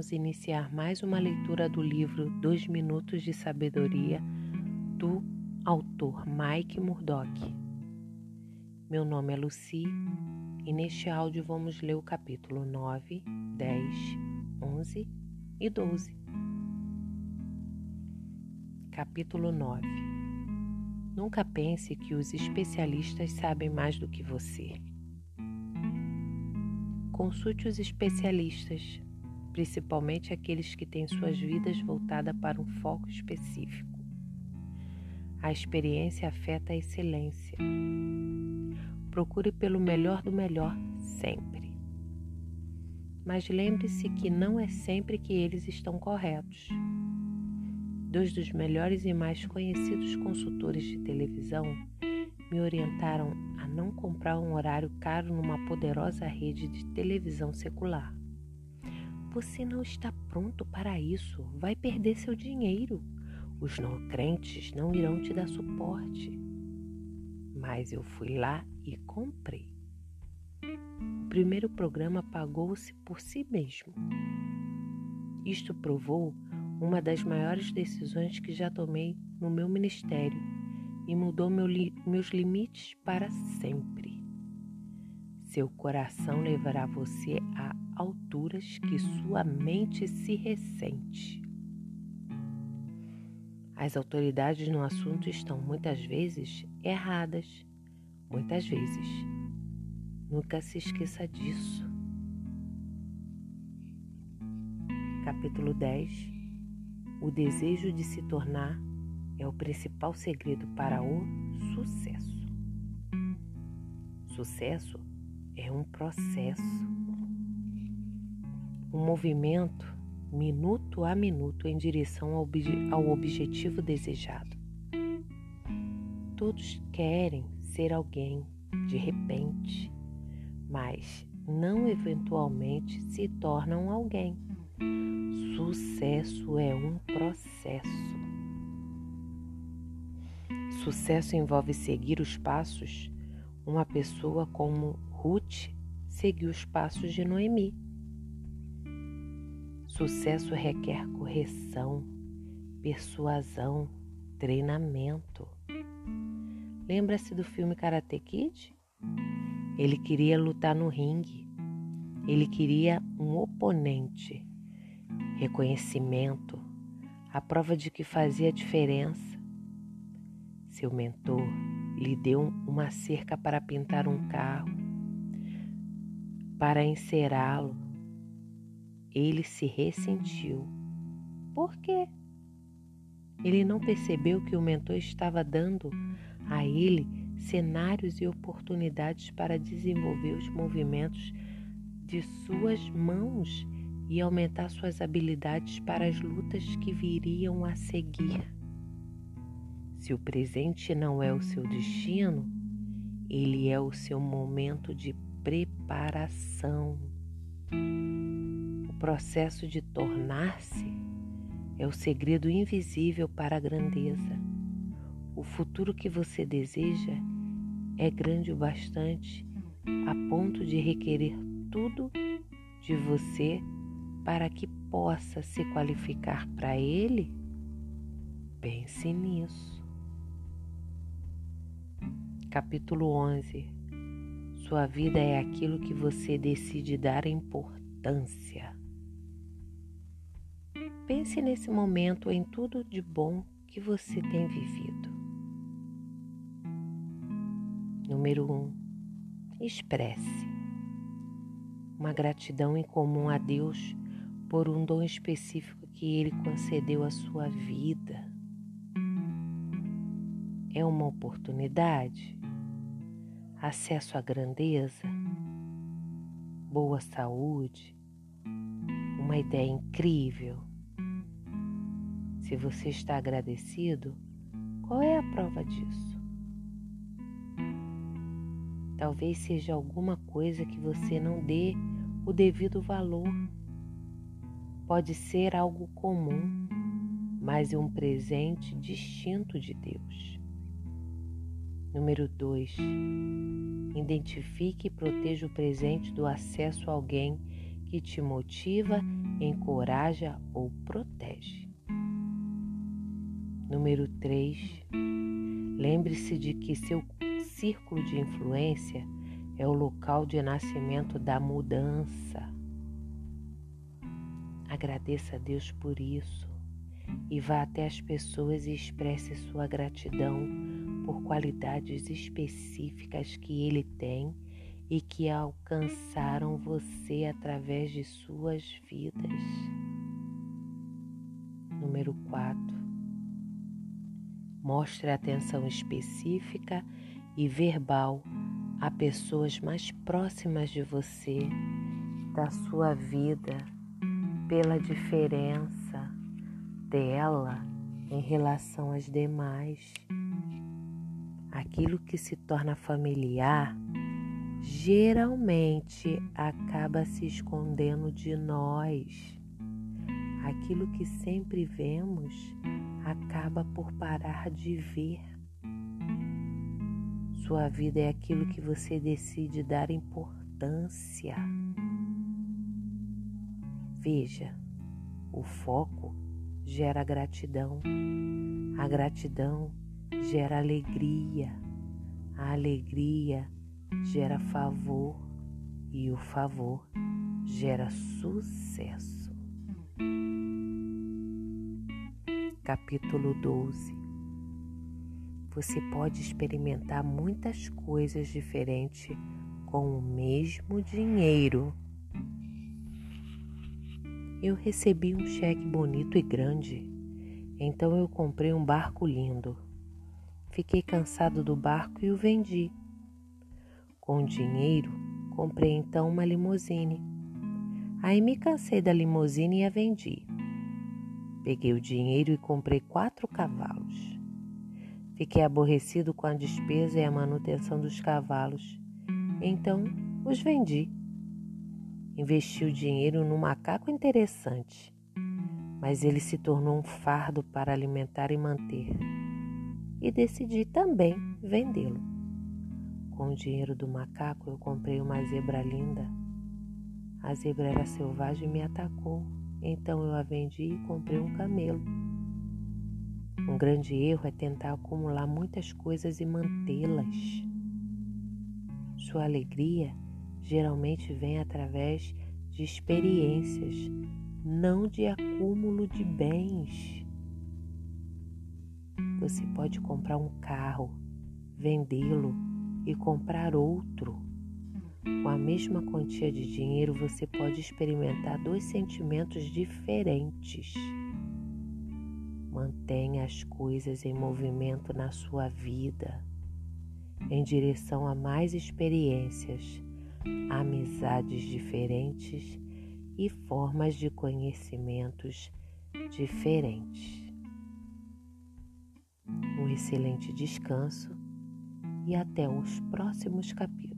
vamos iniciar mais uma leitura do livro Dois Minutos de Sabedoria do autor Mike Murdock. Meu nome é Lucy e neste áudio vamos ler o capítulo 9, 10, 11 e 12. Capítulo 9 Nunca pense que os especialistas sabem mais do que você. Consulte os especialistas, principalmente aqueles que têm suas vidas voltadas para um foco específico. A experiência afeta a excelência. Procure pelo melhor do melhor sempre. Mas lembre-se que não é sempre que eles estão corretos. Dois dos melhores e mais conhecidos consultores de televisão me orientaram a não comprar um horário caro numa poderosa rede de televisão secular. Você não está pronto para isso, vai perder seu dinheiro. Os não crentes não irão te dar suporte. Mas eu fui lá e comprei. O primeiro programa pagou-se por si mesmo. Isto provou uma das maiores decisões que já tomei no meu ministério e mudou meu li meus limites para sempre. Seu coração levará você a alturas que sua mente se ressente. As autoridades no assunto estão muitas vezes erradas, muitas vezes. Nunca se esqueça disso. Capítulo 10 O desejo de se tornar é o principal segredo para o sucesso. Sucesso é um processo, um movimento minuto a minuto em direção ao, ao objetivo desejado. Todos querem ser alguém de repente, mas não eventualmente se tornam alguém. Sucesso é um processo. Sucesso envolve seguir os passos. Uma pessoa como Ruth seguiu os passos de Noemi. Sucesso requer correção, persuasão, treinamento. Lembra-se do filme Karate Kid? Ele queria lutar no ringue. Ele queria um oponente, reconhecimento, a prova de que fazia diferença seu mentor lhe deu uma cerca para pintar um carro, para encerá-lo. Ele se ressentiu. Por quê? Ele não percebeu que o mentor estava dando a ele cenários e oportunidades para desenvolver os movimentos de suas mãos e aumentar suas habilidades para as lutas que viriam a seguir. Se o presente não é o seu destino, ele é o seu momento de preparação. O processo de tornar-se é o segredo invisível para a grandeza. O futuro que você deseja é grande o bastante a ponto de requerer tudo de você para que possa se qualificar para ele? Pense nisso. Capítulo 11 Sua vida é aquilo que você decide dar importância. Pense nesse momento em tudo de bom que você tem vivido. Número 1. Um, expresse uma gratidão em comum a Deus por um dom específico que Ele concedeu à sua vida. É uma oportunidade acesso à grandeza, boa saúde, uma ideia incrível. Se você está agradecido, qual é a prova disso? Talvez seja alguma coisa que você não dê o devido valor. Pode ser algo comum, mas é um presente distinto de Deus. Número 2. Identifique e proteja o presente do acesso a alguém que te motiva, encoraja ou protege. Número 3. Lembre-se de que seu círculo de influência é o local de nascimento da mudança. Agradeça a Deus por isso e vá até as pessoas e expresse sua gratidão por qualidades específicas que Ele tem e que alcançaram você através de suas vidas. Número 4. Mostre atenção específica e verbal a pessoas mais próximas de você, da sua vida, pela diferença dela em relação às demais. Aquilo que se torna familiar geralmente acaba se escondendo de nós. Aquilo que sempre vemos acaba por parar de ver. Sua vida é aquilo que você decide dar importância. Veja, o foco gera gratidão, a gratidão gera alegria, a alegria gera favor e o favor gera sucesso. Capítulo 12 Você pode experimentar muitas coisas diferentes com o mesmo dinheiro. Eu recebi um cheque bonito e grande, então eu comprei um barco lindo. Fiquei cansado do barco e o vendi. Com o dinheiro, comprei então uma limusine. Aí me cansei da limusine e a vendi. Peguei o dinheiro e comprei quatro cavalos. Fiquei aborrecido com a despesa e a manutenção dos cavalos. Então os vendi. Investi o dinheiro num macaco interessante, mas ele se tornou um fardo para alimentar e manter. E decidi também vendê-lo. Com o dinheiro do macaco, eu comprei uma zebra linda. A zebra era selvagem e me atacou, então eu a vendi e comprei um camelo. Um grande erro é tentar acumular muitas coisas e mantê-las. Sua alegria geralmente vem através de experiências, não de acúmulo de bens. Você pode comprar um carro, vendê-lo e comprar outro. Com a mesma quantia de dinheiro, você pode experimentar dois sentimentos diferentes. Mantenha as coisas em movimento na sua vida, em direção a mais experiências, amizades diferentes e formas de conhecimentos diferentes. Um excelente descanso e até os próximos capítulos.